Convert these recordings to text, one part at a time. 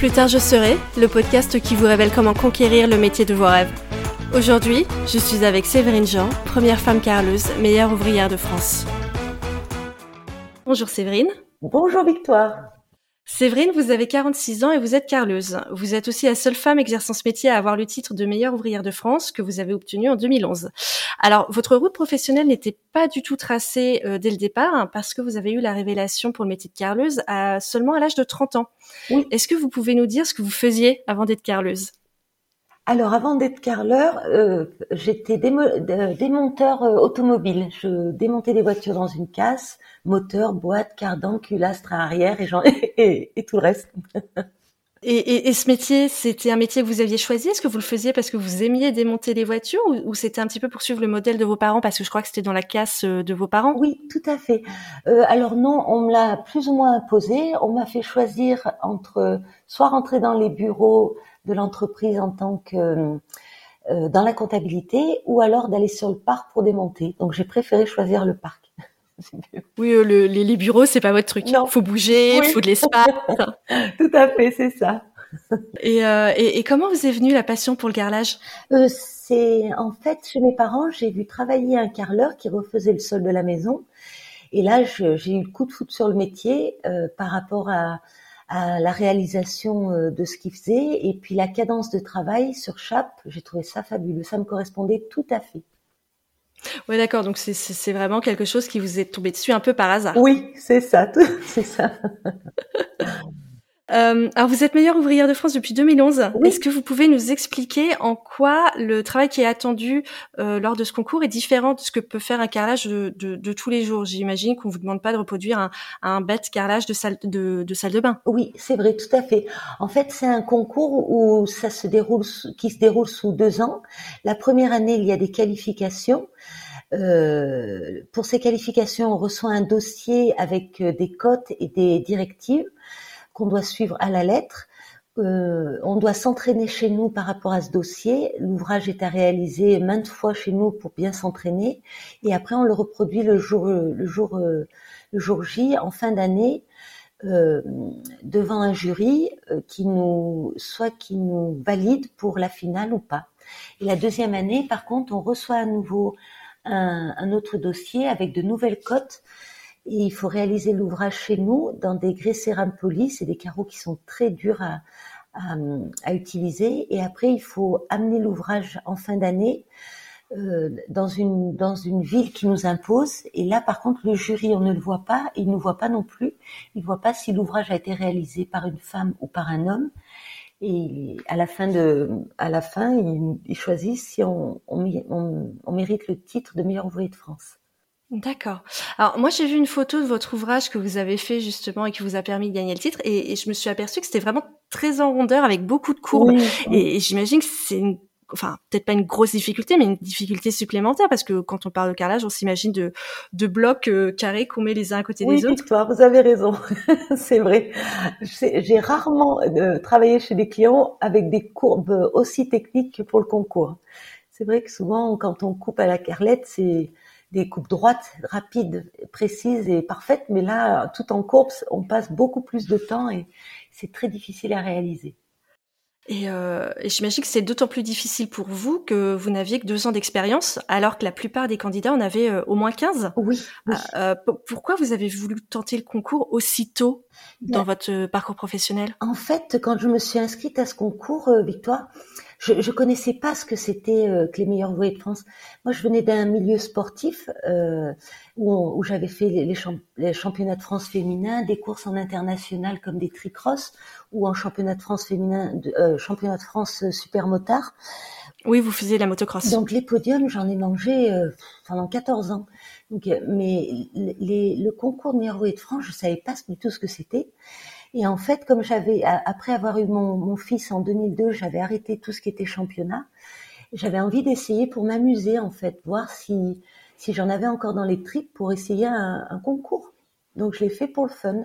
Plus tard je serai, le podcast qui vous révèle comment conquérir le métier de vos rêves. Aujourd'hui, je suis avec Séverine Jean, première femme carleuse, meilleure ouvrière de France. Bonjour Séverine. Bonjour Victoire. Séverine, vous avez 46 ans et vous êtes carleuse. Vous êtes aussi la seule femme exerçant ce métier à avoir le titre de meilleure ouvrière de France que vous avez obtenu en 2011. Alors, votre route professionnelle n'était pas du tout tracée euh, dès le départ hein, parce que vous avez eu la révélation pour le métier de carleuse à seulement à l'âge de 30 ans. Est-ce que vous pouvez nous dire ce que vous faisiez avant d'être carleuse? Alors, avant d'être carleur, euh, j'étais démonteur euh, automobile. Je démontais des voitures dans une casse, moteur, boîte, cardan, culastre arrière et, et, et, tout le reste. et, et, ce métier, c'était un métier que vous aviez choisi? Est-ce que vous le faisiez parce que vous aimiez démonter des voitures ou, c'était un petit peu pour suivre le modèle de vos parents? Parce que je crois que c'était dans la casse euh, de vos parents. Oui, tout à fait. Euh, alors non, on me l'a plus ou moins imposé. On m'a fait choisir entre soit rentrer dans les bureaux de l'entreprise en tant que euh, dans la comptabilité ou alors d'aller sur le parc pour démonter. Donc j'ai préféré choisir le parc. oui, euh, les, bureaux, c'est pas votre truc. Il faut bouger, il faut de l'espace. Tout à fait, c'est ça. Euh, et, et, comment vous est venue la passion pour le carrelage? C'est en fait chez mes parents, j'ai vu travailler un carreleur qui refaisait le sol de la maison. Et là, j'ai eu le coup de foot sur le métier par rapport à, à la réalisation euh, de ce qu'il faisait et puis la cadence de travail sur Chape, j'ai trouvé ça fabuleux, ça me correspondait tout à fait. Oui, d'accord. Donc c'est vraiment quelque chose qui vous est tombé dessus un peu par hasard. Oui, c'est ça, c'est ça. Euh, alors, vous êtes meilleure ouvrière de France depuis 2011. Est-ce que vous pouvez nous expliquer en quoi le travail qui est attendu euh, lors de ce concours est différent de ce que peut faire un carrelage de, de, de tous les jours? J'imagine qu'on vous demande pas de reproduire un, un bête carrelage de salle de, de salle de bain. Oui, c'est vrai, tout à fait. En fait, c'est un concours où ça se déroule, qui se déroule sous deux ans. La première année, il y a des qualifications. Euh, pour ces qualifications, on reçoit un dossier avec euh, des cotes et des directives qu'on doit suivre à la lettre. Euh, on doit s'entraîner chez nous par rapport à ce dossier. L'ouvrage est à réaliser maintes fois chez nous pour bien s'entraîner, et après on le reproduit le jour le jour euh, le jour J en fin d'année euh, devant un jury qui nous soit qui nous valide pour la finale ou pas. Et la deuxième année, par contre, on reçoit à nouveau un, un autre dossier avec de nouvelles cotes il faut réaliser l'ouvrage chez nous dans des grès cérame polis, c'est des carreaux qui sont très durs à, à, utiliser. Et après, il faut amener l'ouvrage en fin d'année euh, dans une dans une ville qui nous impose. Et là, par contre, le jury, on ne le voit pas, il ne voit pas non plus. Il voit pas si l'ouvrage a été réalisé par une femme ou par un homme. Et à la fin de, à la fin, ils, si on, on, on mérite le titre de meilleur ouvrier de France. D'accord. Alors moi j'ai vu une photo de votre ouvrage que vous avez fait justement et qui vous a permis de gagner le titre et, je me suis aperçue que c'était vraiment très en rondeur avec beaucoup de courbes et, j'imagine que c'est une enfin peut-être pas une grosse difficulté mais une difficulté supplémentaire parce que quand on parle de carrelage on s'imagine de, de blocs euh, carrés qu'on met les uns à côté des autres. Oui, vous avez raison, c'est vrai. J'ai rarement euh, travaillé chez des clients avec des courbes aussi techniques que pour le concours. C'est vrai que souvent quand on coupe à la carlette c'est des coupes droites, rapides, précises et parfaites, mais là, tout en course, on passe beaucoup plus de temps et c'est très difficile à réaliser. Et, euh, et j'imagine que c'est d'autant plus difficile pour vous que vous n'aviez que deux ans d'expérience, alors que la plupart des candidats en avaient euh, au moins 15. Oui. Euh, euh pourquoi vous avez voulu tenter le concours aussitôt dans votre parcours professionnel? En fait, quand je me suis inscrite à ce concours, euh, Victoire, je, je connaissais pas ce que c'était euh, que les meilleurs voyages de France. Moi, je venais d'un milieu sportif euh, où, où j'avais fait les, les, championnats de France féminins, des courses en international comme des tricross ou en championnat de France féminin, de, euh, championnat de France super motard. Oui, vous faisiez la motocross. Donc les podiums, j'en ai mangé euh, pendant 14 ans. Donc, mais les, le concours de meilleur voyage de France, je savais pas du tout ce que c'était. Et en fait, comme j'avais, après avoir eu mon, mon fils en 2002, j'avais arrêté tout ce qui était championnat. J'avais envie d'essayer pour m'amuser, en fait, voir si, si j'en avais encore dans les tripes pour essayer un, concours. Donc, je l'ai fait pour le fun,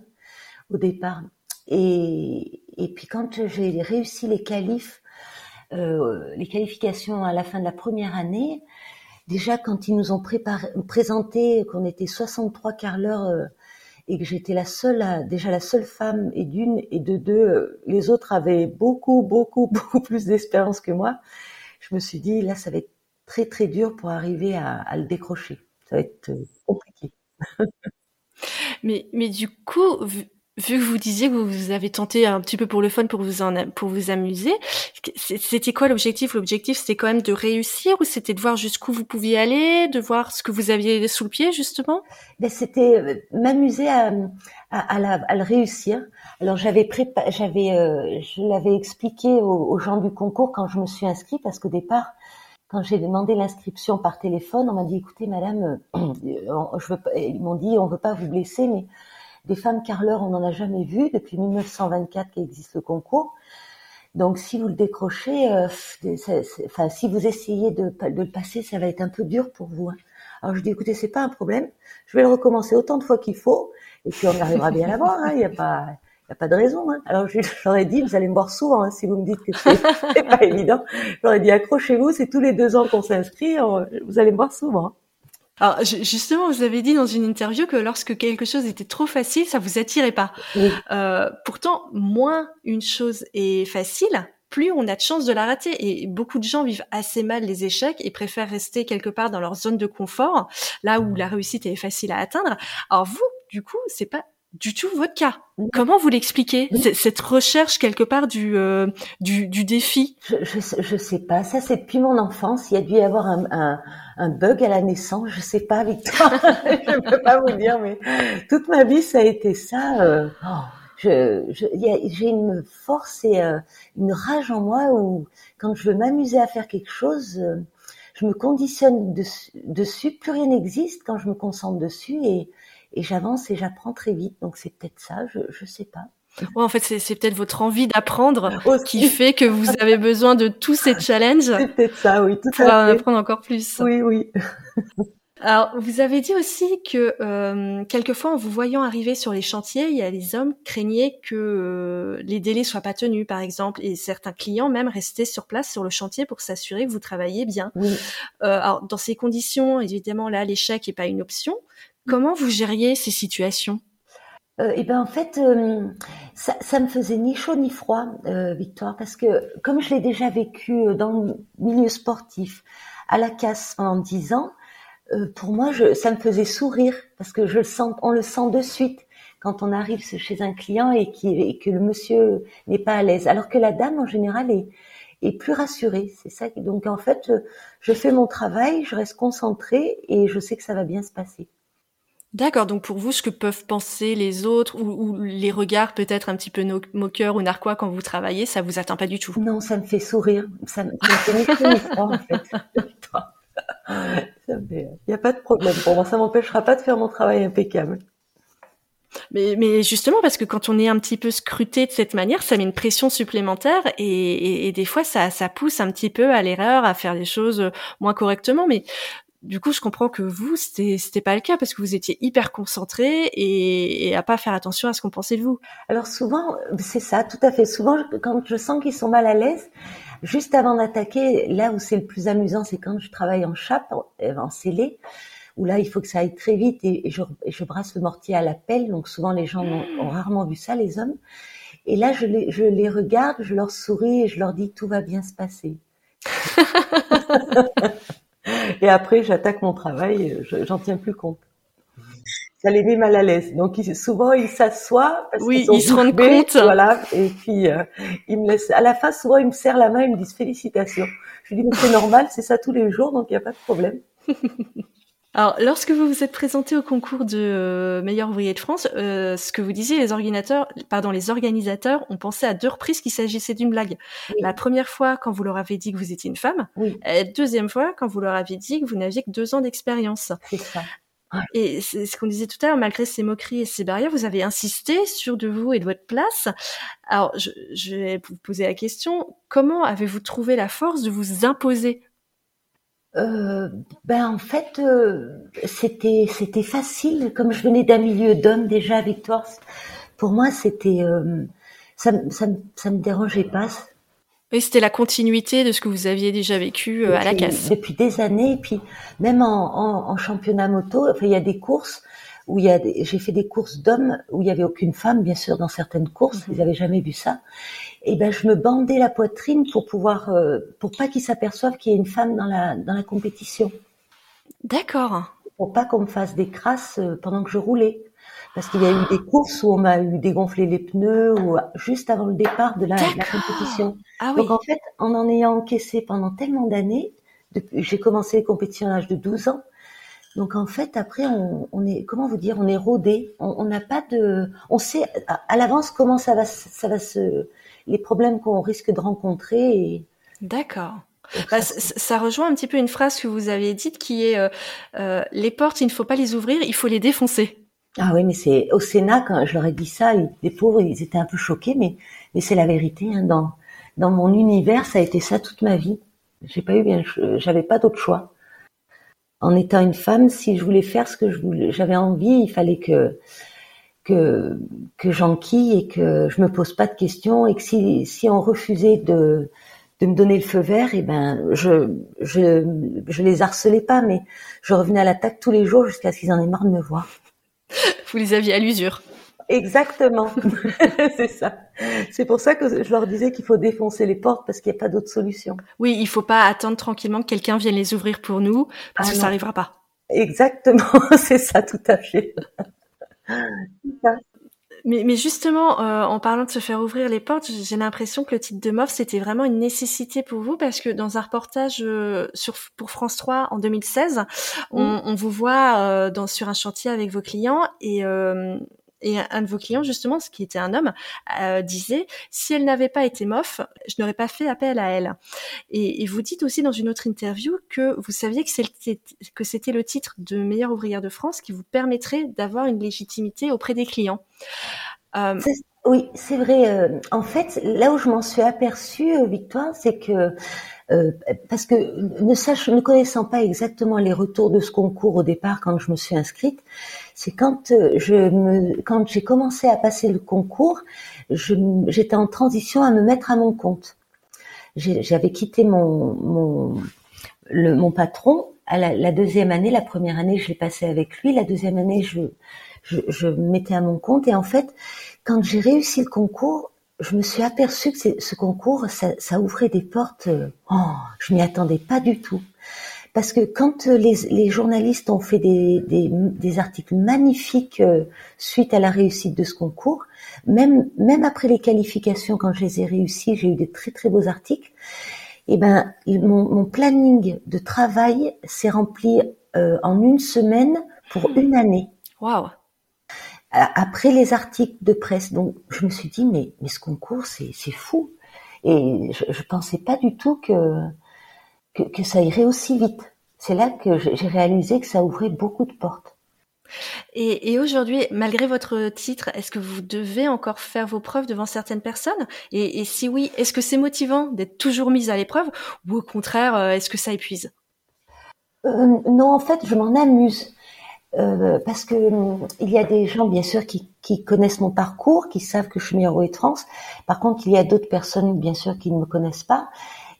au départ. Et, et puis, quand j'ai réussi les qualifs, euh, les qualifications à la fin de la première année, déjà quand ils nous ont préparé, présenté qu'on était 63 carleurs euh, et que j'étais la seule, déjà la seule femme et d'une et de deux, les autres avaient beaucoup, beaucoup, beaucoup plus d'expérience que moi. Je me suis dit là, ça va être très très dur pour arriver à, à le décrocher. Ça va être euh, compliqué. mais, mais du coup, vu que vous disiez que vous avez tenté un petit peu pour le fun, pour vous en, pour vous amuser, c'était quoi l'objectif? L'objectif, c'était quand même de réussir ou c'était de voir jusqu'où vous pouviez aller, de voir ce que vous aviez sous le pied, justement? Ben, C'était euh, m'amuser à, à, à, le réussir. Alors j'avais j'avais, euh, je l'avais expliqué aux, gens du concours quand je me suis inscrite, parce qu'au départ, quand j'ai demandé l'inscription par téléphone, on m'a dit écoutez madame, euh, je veux ils m'ont dit on veut pas vous blesser, mais des femmes carleurs, on n'en a jamais vu depuis 1924 qu'existe le concours. Donc si vous le décrochez, euh, enfin si vous essayez de, de, le passer, ça va être un peu dur pour vous. Hein. Alors je dis écoutez, c'est pas un problème, je vais le recommencer autant de fois qu'il faut, et puis on arrivera bien à l'avoir. Hein. Il n'y a pas, il a pas de raison. Hein. Alors ai dit, vous allez me voir souvent hein, si vous me dites que c'est pas évident. Ai dit, accrochez-vous, c'est tous les deux ans qu'on s'inscrit, vous allez me voir souvent. Alors justement, vous avez dit dans une interview que lorsque quelque chose était trop facile, ça vous attirait pas. Euh, pourtant, moins une chose est facile, plus on a de chances de la rater. Et beaucoup de gens vivent assez mal les échecs et préfèrent rester quelque part dans leur zone de confort, là où la réussite est facile à atteindre. Alors vous, du coup, c'est pas du tout votre cas. Comment vous l'expliquez cette recherche quelque part du euh, du, du, défi? Je, je, je sais pas. Ça c'est depuis mon enfance. Il y a dû y avoir un, un, un bug à la naissance. Je sais pas, Victor. je peux pas vous dire, mais toute ma vie ça a été ça. Euh, oh, j'ai une force et euh, une rage en moi où quand je veux m'amuser à faire quelque chose, euh, je me conditionne dessus. Plus rien n'existe quand je me concentre dessus et et j'avance et j'apprends très vite. Donc c'est peut-être ça, je je sais pas. Ouais, en fait, c'est peut-être votre envie d'apprendre qui fait que vous avez besoin de tous ces challenges. C'est peut-être ça, oui, tout pour en apprendre encore plus. Oui, oui. Alors, vous avez dit aussi que euh, quelquefois, en vous voyant arriver sur les chantiers, il y a les hommes craignaient que euh, les délais soient pas tenus, par exemple, et certains clients même restaient sur place sur le chantier pour s'assurer que vous travaillez bien. Oui. Euh, alors, dans ces conditions, évidemment, là, l'échec n'est pas une option. Comment vous gériez ces situations? Euh, et ben en fait, euh, ça, ça me faisait ni chaud ni froid, euh, Victoire, parce que comme je l'ai déjà vécu euh, dans le milieu sportif, à la casse pendant dix ans, pour moi, je, ça me faisait sourire parce que je le sens, on le sent de suite quand on arrive chez un client et que le monsieur n'est pas à l'aise, alors que la dame en général est, est plus rassurée. C'est ça. Donc en fait, je fais mon travail, je reste concentrée et je sais que ça va bien se passer. D'accord, donc pour vous, ce que peuvent penser les autres ou, ou les regards peut-être un petit peu moqueurs ou narquois quand vous travaillez, ça vous atteint pas du tout? Non, ça me fait sourire. Ça me, ça me fait en fait. Il n'y a pas de problème pour moi, ça m'empêchera pas de faire mon travail impeccable. Mais, mais, justement, parce que quand on est un petit peu scruté de cette manière, ça met une pression supplémentaire et, et, et des fois, ça, ça pousse un petit peu à l'erreur, à faire les choses moins correctement. Mais du coup, je comprends que vous, c'était c'était pas le cas parce que vous étiez hyper concentré et, et à pas faire attention à ce qu'on pensait de vous. Alors souvent, c'est ça, tout à fait. Souvent, quand je sens qu'ils sont mal à l'aise, juste avant d'attaquer, là où c'est le plus amusant, c'est quand je travaille en chape, en scellé, où là, il faut que ça aille très vite et, je, je, brasse le mortier à la pelle. Donc souvent, les gens ont, ont rarement vu ça, les hommes. Et là, je les, je les regarde, je leur souris et je leur dis tout va bien se passer. Et après, j'attaque mon travail, j'en tiens plus compte. Ça les met mal à l'aise. Donc souvent, ils s'assoient. Oui, ils, se rendent compte. Voilà. Et puis, euh, ils me laissent. À la fin, souvent, ils me serrent la main, ils me disent félicitations. Je dis, mais c'est normal, c'est ça tous les jours, donc il n'y a pas de problème. Alors, lorsque vous vous êtes présenté au concours de euh, meilleur ouvrier de France, euh, ce que vous disiez, les organisateurs, pardon, les organisateurs ont pensé à deux reprises qu'il s'agissait d'une blague. La première fois, quand vous leur avez dit que vous étiez une femme, oui. et deuxième fois, quand vous leur avez dit que vous n'aviez que deux ans d'expérience. C'est ça. Et c'est ce qu'on disait tout à l'heure, malgré ces moqueries et ces barrières, vous avez insisté sur de vous et de votre place. Alors, je, je vais vous poser la question, comment avez-vous trouvé la force de vous imposer euh, ben en fait euh, c'était c'était facile comme je venais d'un milieu d'hommes déjà Victoire pour moi c'était euh, ça ça ça me dérangeait pas. Oui c'était la continuité de ce que vous aviez déjà vécu euh, à la casse depuis des années. Et puis même en, en, en championnat moto enfin il y a des courses où il y a, j'ai fait des courses d'hommes où il y avait aucune femme, bien sûr, dans certaines courses, mhm. ils avaient jamais vu ça. Et ben, je me bandais la poitrine pour pouvoir, euh, pour pas qu'ils s'aperçoivent qu'il y a une femme dans la dans la compétition. D'accord. Pour pas qu'on me fasse des crasses euh, pendant que je roulais. Parce qu'il y a eu des courses où on m'a eu dégonflé les pneus ou juste avant le départ de la, la compétition. Ah, oui. Donc en fait, en en ayant encaissé pendant tellement d'années, j'ai commencé les compétitions à l'âge de 12 ans, donc en fait, après, on, on, est, comment vous dire, on est rodé. On n'a pas de, on sait à, l'avance comment ça va, ça va se, les problèmes qu'on risque de rencontrer. Et... D'accord. Bah, ça, rejoint un petit peu une phrase que vous avez dite qui est euh, euh, les portes, il ne faut pas les ouvrir, il faut les défoncer. Ah oui, mais c'est au Sénat quand je leur ai dit ça, les pauvres, ils étaient un peu choqués, mais mais c'est la vérité. Hein, dans dans mon univers, ça a été ça toute ma vie. J'ai pas eu bien, j'avais pas d'autre choix en étant une femme, si je voulais faire ce que j'avais envie, il fallait que que que j'enquille et que je me pose pas de questions et que si si on refusait de de me donner le feu vert, et eh ben je je je les harcelais pas, mais je revenais à l'attaque tous les jours jusqu'à ce qu'ils en aient marre de me voir. Vous les aviez à l'usure. Exactement, c'est ça. C'est pour ça que je leur disais qu'il faut défoncer les portes parce qu'il n'y a pas d'autre solution. Oui, il faut pas attendre tranquillement que quelqu'un vienne les ouvrir pour nous parce ah que ça n'arrivera pas. Exactement, c'est ça tout à fait. Mais, mais, justement, euh, en parlant de se faire ouvrir les portes, j'ai l'impression que le titre de MOF, c'était vraiment une nécessité pour vous parce que dans un reportage euh, sur, pour France 3 en 2016, on, on, vous voit euh, dans, sur un chantier avec vos clients et et un de vos clients, justement, ce qui était un homme, euh, disait si elle n'avait pas été mof, je n'aurais pas fait appel à elle. Et, vous dites aussi dans une autre interview que vous saviez que c'était le titre de meilleure ouvrière de France qui vous permettrait d'avoir une légitimité auprès des clients. Euh, oui, c'est vrai. Euh, en fait, là où je m'en suis aperçue, Victoire, c'est que parce que ne sachant, ne connaissant pas exactement les retours de ce concours au départ quand je me suis inscrite, c'est quand euh, je quand j'ai commencé à passer le concours, j'étais en transition à me mettre à mon compte. J'avais quitté mon mon le, mon patron à la, deuxième année. La première année, je l'ai passé avec lui. La deuxième année, je, je, me mettais à mon compte. Et en fait, quand j'ai réussi le concours, je me suis aperçue que ce concours, ça, ça, ouvrait des portes. Euh, oh, je m'y attendais pas du tout. Parce que quand les, les journalistes ont fait des, des, des, articles magnifiques euh, suite à la réussite de ce concours, même, même après les qualifications, quand je les ai réussis, j'ai eu des très très beaux articles. Et eh ben, mon, mon planning de travail s'est rempli euh, en une semaine pour une année. Waouh après les articles de presse. Donc je me suis dit mais mais ce concours c'est c'est fou et je, je pensais pas du tout que, que que, ça irait aussi vite. C'est là que j'ai réalisé que ça ouvrait beaucoup de portes. Et, et aujourd'hui, malgré votre titre, est-ce que vous devez encore faire vos preuves devant certaines personnes? Et, et, si oui, est-ce que c'est motivant d'être toujours mise à l'épreuve ou au contraire, euh, est-ce que ça épuise? Euh, Non, en fait, je m'en amuse. Euh, parce que il y a des gens bien sûr qui, qui, connaissent mon parcours, qui savent que je suis meilleure de France. Par contre, il y a d'autres personnes bien sûr qui ne me connaissent pas.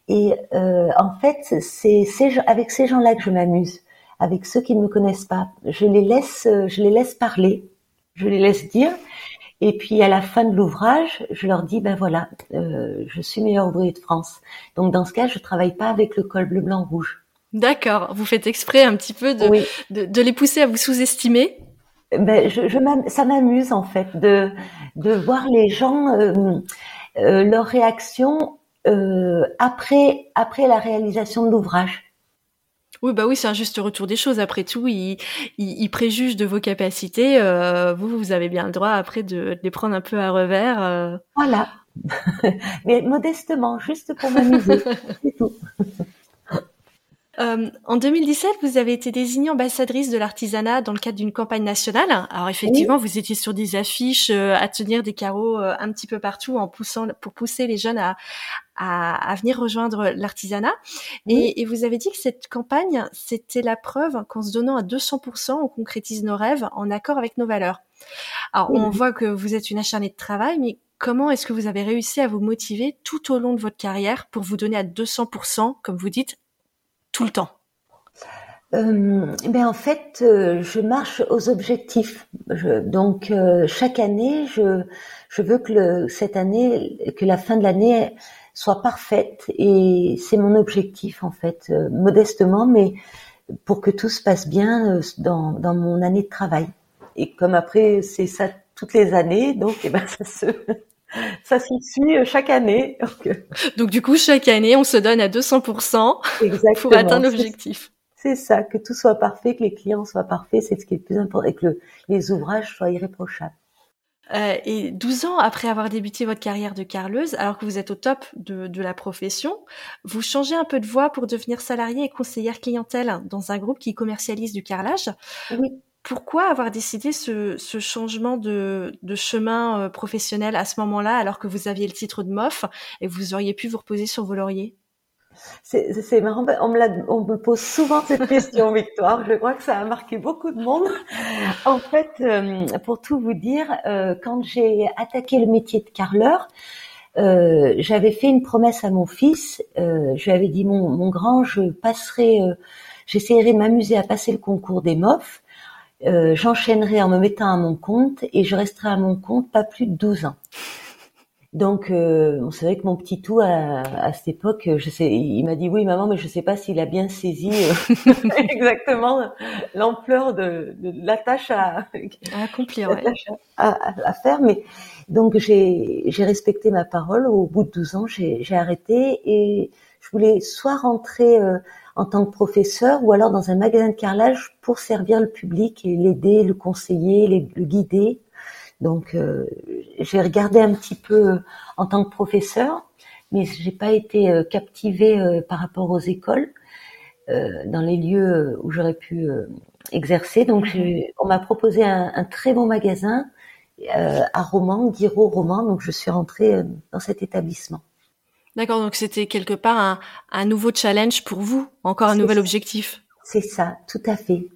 Et euh, en fait, c'est avec ces gens-là que je m'amuse, avec ceux qui ne me connaissent pas. Je les laisse, je les laisse parler, je les laisse dire. Et puis à la fin de l'ouvrage, je leur dis ben voilà, euh, je suis meilleure ouvrier de France. Donc dans ce cas, je travaille pas avec le col bleu blanc rouge. D'accord. Vous faites exprès un petit peu de, de, les pousser à vous sous-estimer? Ben, je, je ça m'amuse en fait de, de voir les gens, euh, euh, leur réaction euh, après, après la réalisation de l'ouvrage. Oui, bah oui, c'est un juste retour des choses. Après tout, ils, ils, préjugent de vos capacités. Euh, vous, vous avez bien le droit après de, de les prendre un peu à revers. Euh. Voilà. Mais modestement, juste pour m'amuser, c'est tout. Euh, en 2017, vous avez été désignée ambassadrice de l'artisanat dans le cadre d'une campagne nationale. Alors effectivement, vous étiez sur des affiches euh, à tenir des carreaux euh, un petit peu partout en poussant pour pousser les jeunes à, à, à venir rejoindre l'artisanat. Et, et, vous avez dit que cette campagne, c'était la preuve qu'en se donnant à 200%, on concrétise nos rêves en accord avec nos valeurs. Alors on voit que vous êtes une acharnée de travail, mais comment est-ce que vous avez réussi à vous motiver tout au long de votre carrière pour vous donner à 200%, comme vous dites, tout le temps euh, ben en fait, euh, je marche aux objectifs. Je, donc euh, chaque année, je, veux que cette année, que la fin de l'année soit parfaite et c'est mon objectif en fait, modestement, mais pour que tout se passe bien dans, dans mon année de travail. Et comme après c'est ça toutes les années, donc eh ben ça se ça se suit chaque année. Donc, donc, du coup chaque année on se donne à 200% Exactement. pour atteindre l'objectif c'est ça, que tout soit parfait, que les clients soient parfaits, c'est ce qui est le plus important, et que les ouvrages soient irréprochables. Euh, et 12 ans après avoir débuté votre carrière de carleuse, alors que vous êtes au top de, la profession, vous changez un peu de voie pour devenir salarié et conseillère clientèle dans un groupe qui commercialise du carrelage. Oui. Pourquoi avoir décidé ce, changement de, chemin euh, professionnel à ce moment-là, alors que vous aviez le titre de MOF et vous auriez pu vous reposer sur vos lauriers? C'est marrant, on me, on me, pose souvent cette question, Victoire. Je crois que ça a marqué beaucoup de monde. En fait, euh, pour tout vous dire, euh, quand j'ai attaqué le métier de carleur, euh, j'avais fait une promesse à mon fils. je lui avais dit, mon, mon grand, je passerai, j'essaierai de m'amuser à passer le concours des MOF. J'enchaînerai en me mettant à mon compte et je resterai à mon compte pas plus de 12 ans. Donc, euh, c'est vrai que mon petit tout à, cette époque, je sais, il m'a dit oui, maman, mais je sais pas s'il a bien saisi euh, exactement l'ampleur de, la tâche à, accomplir, à, faire. Mais donc j'ai respecté ma parole. Au bout de 12 ans, j'ai arrêté et je voulais soit rentrer euh, en tant que professeur ou alors dans un magasin de carrelage pour servir le public et l'aider, le conseiller, le guider. Donc euh, j'ai regardé un petit peu euh, en tant que professeur, mais j'ai pas été euh, captivée par rapport aux écoles dans les lieux où j'aurais pu exercer. Donc mhm. on m'a proposé un, très bon magasin à Romans, Guiraud Romans, donc je suis rentrée dans cet établissement. D'accord, donc c'était quelque part un, nouveau challenge pour vous, encore un nouvel objectif. C'est ça, tout à fait.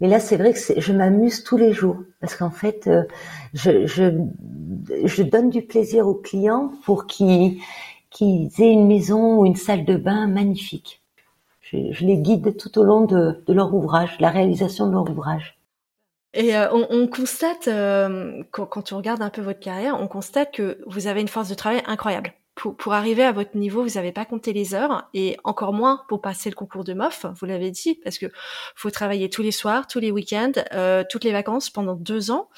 Mais là, c'est vrai que je m'amuse tous les jours parce qu'en fait, euh, je, je, je, donne du plaisir aux clients pour qu'ils aient une maison ou une salle de bain magnifique. Je, je les guide tout au long de, de, leur ouvrage, de la réalisation de leur ouvrage. Et euh, on, on, constate, euh, quand, quand on regarde un peu votre carrière, on constate que vous avez une force de travail incroyable pour, arriver à votre niveau, vous n'avez pas compté les heures et encore moins pour passer le concours de MOF, vous l'avez dit, parce que faut travailler tous les soirs, tous les week-ends, euh, toutes les vacances pendant deux ans.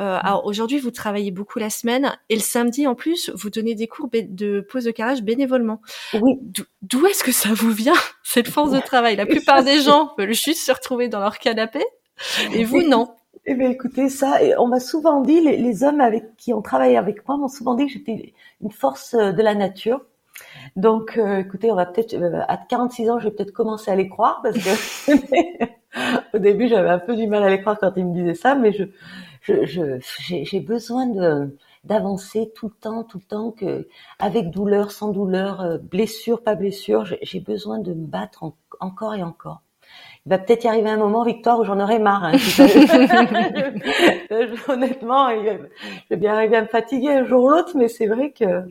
Euh, alors aujourd'hui, vous travaillez beaucoup la semaine et le samedi en plus, vous donnez des cours de pose de carrelage bénévolement. Oui. D'où est-ce que ça vous vient cette force de travail? La plupart des gens veulent juste se retrouver dans leur canapé et vous non. Eh bien, écoutez, ça, on m'a souvent dit, les, hommes avec qui ont travaillé avec moi m'ont souvent dit que j'étais une force euh, de la nature. Donc, euh, écoutez, on va peut-être, euh, à 46 ans, je vais peut-être commencer à les croire parce que au début, j'avais un peu du mal à les croire quand ils me disaient ça, mais je, j'ai besoin d'avancer tout le temps, tout le temps, que avec douleur, sans douleur, blessure, pas blessure, j'ai besoin de me battre encore et encore il va peut-être y arriver un moment, Victoire, où j'en aurai marre. Hein, Honnêtement, je vais bien arriver à me fatiguer un jour ou l'autre, mais c'est vrai que.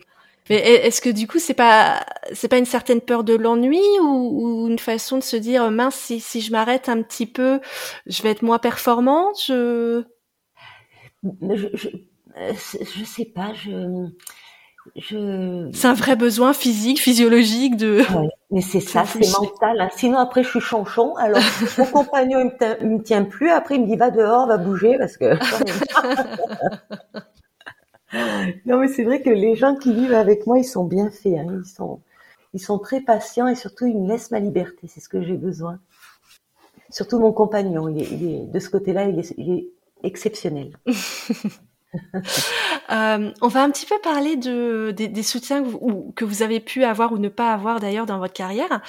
Mais est-ce que du coup c'est pas c'est pas une certaine peur de l'ennui ou, une façon de se dire mince si, si je m'arrête un petit peu je vais être moins performante je je, je, je sais pas je je... C'est un vrai besoin physique, physiologique de. mais c'est ça, c'est mental. Hein. Sinon après je suis chanchon. Alors mon compagnon il me, me, tient plus. Après il me dit va dehors, va bouger parce que. non mais c'est vrai que les gens qui vivent avec moi ils sont bien faits. Hein. Ils sont ils sont très patients et surtout ils me laissent ma liberté. C'est ce que j'ai besoin. Surtout mon compagnon, il est, il est de ce côté-là, il est, il est exceptionnel. Euh, on va un petit peu parler de, des, soutiens que vous, que vous, avez pu avoir ou ne pas avoir d'ailleurs dans votre carrière.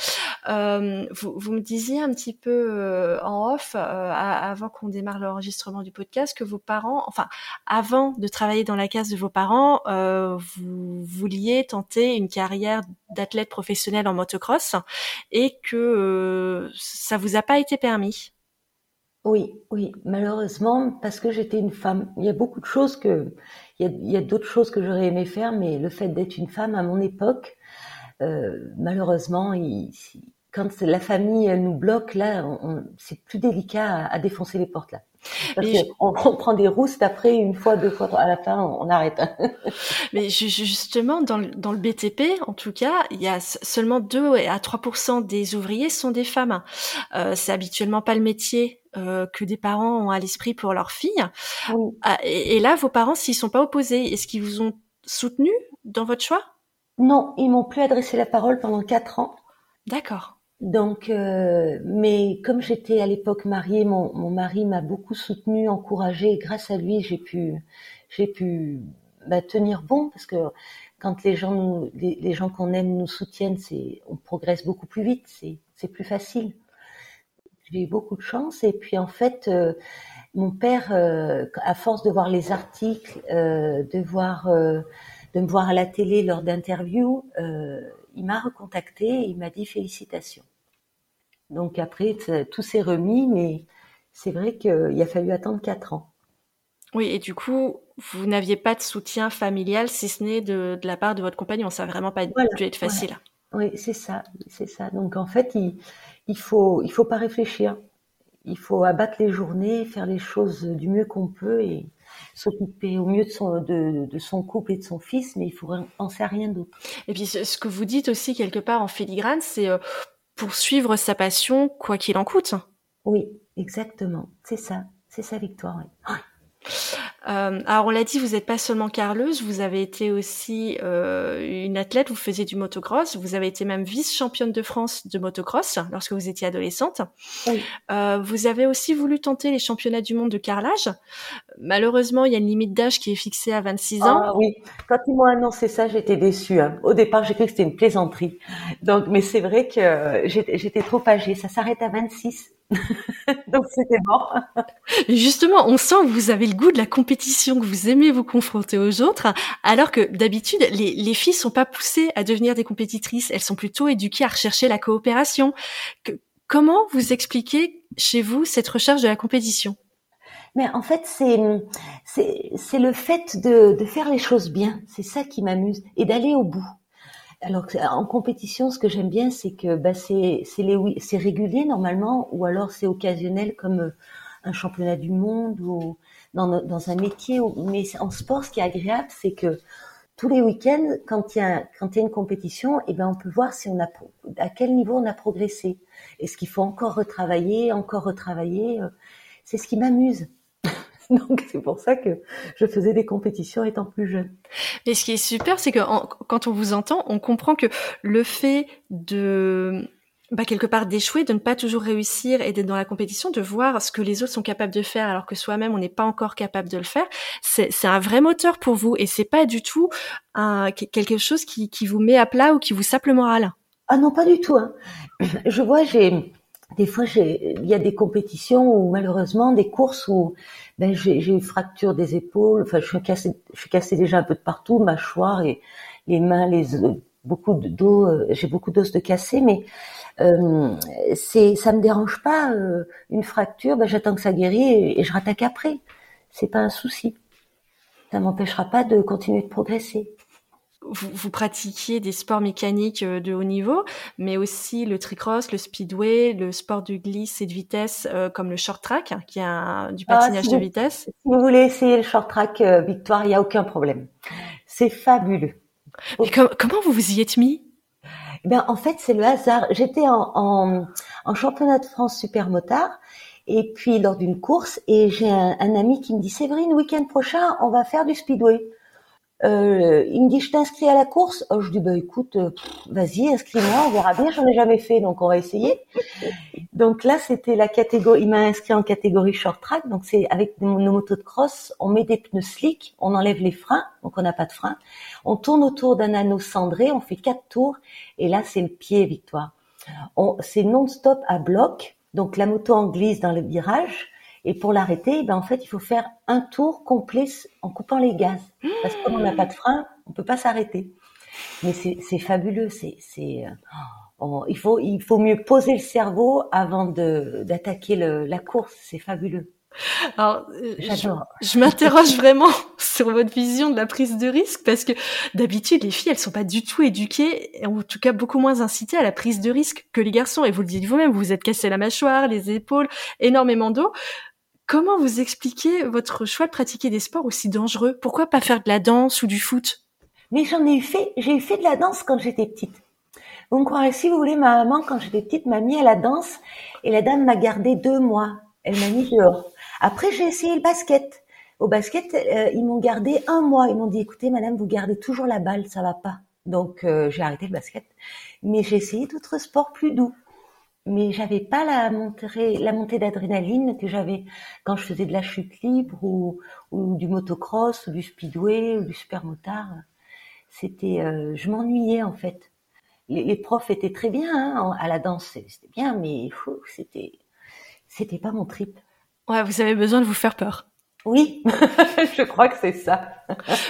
Euh, vous, vous, me disiez un petit peu euh, en off, avant qu'on démarre l'enregistrement du podcast, que vos parents, enfin avant de travailler dans la case de vos parents, vous vouliez tenter une carrière d'athlète professionnel en motocross et que ça vous a pas été permis. Oui, oui, malheureusement, parce que j'étais une femme. Il y a beaucoup de choses que, il y a, d'autres choses que j'aurais aimé faire, mais le fait d'être une femme à mon époque, euh, malheureusement, quand la famille nous bloque, là, c'est plus délicat à, défoncer les portes là. Parce on, prend des roustes après une fois, deux fois, à la fin, on, arrête. Mais justement, dans le, dans le BTP, en tout cas, il y a seulement 2 à 3 des ouvriers sont des femmes. Euh, c'est habituellement pas le métier euh, que des parents ont à l'esprit pour leurs filles. Ah, et, et, là, vos parents, s'ils sont pas opposés, est-ce qu'ils vous ont soutenu dans votre choix? Non, ils m'ont plus adressé la parole pendant quatre ans. D'accord. Donc, euh, mais comme j'étais à l'époque mariée, mon, mari m'a beaucoup soutenue, encouragée. Et grâce à lui, j'ai pu, j'ai bah, tenir bon parce que quand les gens, qu'on aime nous soutiennent, c'est, on progresse beaucoup plus vite, c'est, c'est plus facile. J'ai eu beaucoup de chance et puis en fait, euh, mon père, euh, à force de voir les articles, de voir, de me voir à la télé lors d'interviews, il m'a recontacté et il m'a dit félicitations. Donc après, tout s'est remis, mais c'est vrai qu'il a fallu attendre quatre ans. Oui, et du coup, vous n'aviez pas de soutien familial, si ce n'est de, la part de votre compagnon. Ça n'a vraiment pas dû être facile. Oui, c'est ça, c'est ça. Donc en fait, il, il faut, il faut pas réfléchir. Il faut abattre les journées, faire les choses du mieux qu'on peut et s'occuper au mieux de son, de, de, son couple et de son fils, mais il faut penser à rien d'autre. Et puis ce que vous dites aussi quelque part en filigrane, c'est euh, poursuivre sa passion quoi qu'il en coûte. Oui, exactement. C'est ça. C'est ça, Victoire. Euh, alors on l'a dit, vous n'êtes pas seulement carleuse, vous avez été aussi euh, une athlète, vous faisiez du motocross, vous avez été même vice-championne de France de motocross lorsque vous étiez adolescente. Euh, vous avez aussi voulu tenter les championnats du monde de carrelage. Malheureusement, il y a une limite d'âge qui est fixée à 26 ans. Ah oui, quand ils m'ont annoncé ça, j'étais déçue. Hein. Au départ, j'ai cru que c'était une plaisanterie. Donc, mais c'est vrai que j'étais trop âgée. Ça s'arrête à 26. Donc c'était bon. Justement, on sent que vous avez le goût de la compétition, que vous aimez vous confronter aux autres, alors que d'habitude, les, les filles sont pas poussées à devenir des compétitrices, elles sont plutôt éduquées à rechercher la coopération. comment vous expliquez chez vous cette recherche de la compétition? Mais en fait, c'est c'est le fait de, faire les choses bien. C'est ça qui m'amuse et d'aller au bout. Alors en compétition, ce que j'aime bien, c'est que bah, c'est c'est régulier normalement, ou alors c'est occasionnel comme euh, un championnat du monde ou dans, dans un métier. Mais en sport, ce qui est agréable, c'est que tous les week-ends, quand il y a quand il y a une compétition, eh ben on peut voir si on a à quel niveau on a progressé. Est-ce qu'il faut encore retravailler, encore retravailler euh, C'est ce qui m'amuse. Donc c'est pour ça que je faisais des compétitions étant plus jeune. Mais ce qui est super, c'est que quand on vous entend, on comprend que le fait de bah, quelque part d'échouer, de ne pas toujours réussir et d'être dans la compétition, de voir ce que les autres sont capables de faire alors que soi-même on n'est pas encore capable de le faire, c'est un vrai moteur pour vous et c'est pas du tout un, quelque chose qui, qui vous met à plat ou qui vous sape le moral. Ah non, pas du tout. Hein. Je vois, j'ai des fois, il y a des compétitions ou malheureusement des courses où ben, j'ai une fracture des épaules. Enfin, je suis cassée, je suis cassée déjà un peu de partout, mâchoire et les mains, les beaucoup dos. Euh, j'ai beaucoup d'os de cassé, mais euh, c'est, ça me dérange pas. Euh, une fracture, ben, j'attends que ça guérisse et, et je rattaque après. C'est pas un souci. Ça m'empêchera pas de continuer de progresser vous, vous, pratiquiez des sports mécaniques euh, de haut niveau, mais aussi le tricross, le speedway, le sport du glisse et de vitesse euh, comme le short track, qui est un, du ah, patinage de vitesse. Si vous voulez essayer le short track, Victoire, il n'y a aucun problème. C'est fabuleux. Mais comment vous vous y êtes mis? Ben, en fait, c'est le hasard. J'étais en, championnat de France super motard et puis lors d'une course et j'ai un, un, ami qui me dit Séverine, week-end prochain, on va faire du speedway. Euh, il me dit, je t'inscris à la course. Oh, je dis, bah écoute, euh, vas-y, inscris-moi, on verra bien. J'en ai jamais fait, donc on va essayer. Donc là, c'était la catégorie. Il m'a inscrit en catégorie short track. Donc c'est avec nos, motos de cross, on met des pneus slick, on enlève les freins, donc on n'a pas de frein. On tourne autour d'un anneau cendré, on fait quatre tours, et là c'est le pied victoire. C'est non-stop à bloc. Donc la moto en glisse dans le virage et pour l'arrêter, ben en fait, il faut faire un tour complet en coupant les gaz. Parce que comme on n'a pas de frein, on peut pas s'arrêter. Mais c'est fabuleux. C'est c'est euh, il faut il faut mieux poser le cerveau avant de d'attaquer la course. C'est fabuleux. Alors, euh, je, je m'interroge vraiment sur votre vision de la prise de risque parce que d'habitude, les filles, elles sont pas du tout éduquées, en tout cas beaucoup moins incitées à la prise de risque que les garçons. Et vous le dites vous-même, vous vous êtes cassé la mâchoire, les épaules, énormément d'eau. Comment vous expliquez votre choix de pratiquer des sports aussi dangereux? Pourquoi pas faire de la danse ou du foot? Mais j'en ai fait, j'ai fait de la danse quand j'étais petite. Vous me croirez, si vous voulez, ma maman, quand j'étais petite, m'a mis à la danse et la dame m'a gardé deux mois. Elle m'a mis dehors. Après, j'ai essayé le basket. Au basket, euh, ils m'ont gardé un mois. Ils m'ont dit, écoutez, madame, vous gardez toujours la balle, ça va pas. Donc, euh, j'ai arrêté le basket. Mais j'ai essayé d'autres sports plus doux. Mais j'avais pas la montée, la montée d'adrénaline que j'avais quand je faisais de la chute libre ou, ou du motocross ou du speedway ou du supermotard. C'était, euh, je m'ennuyais en fait. Les, les, profs étaient très bien hein, à la danse, c'était bien, mais c'était, c'était pas mon trip. Ouais, vous avez besoin de vous faire peur. Oui, je crois que c'est ça.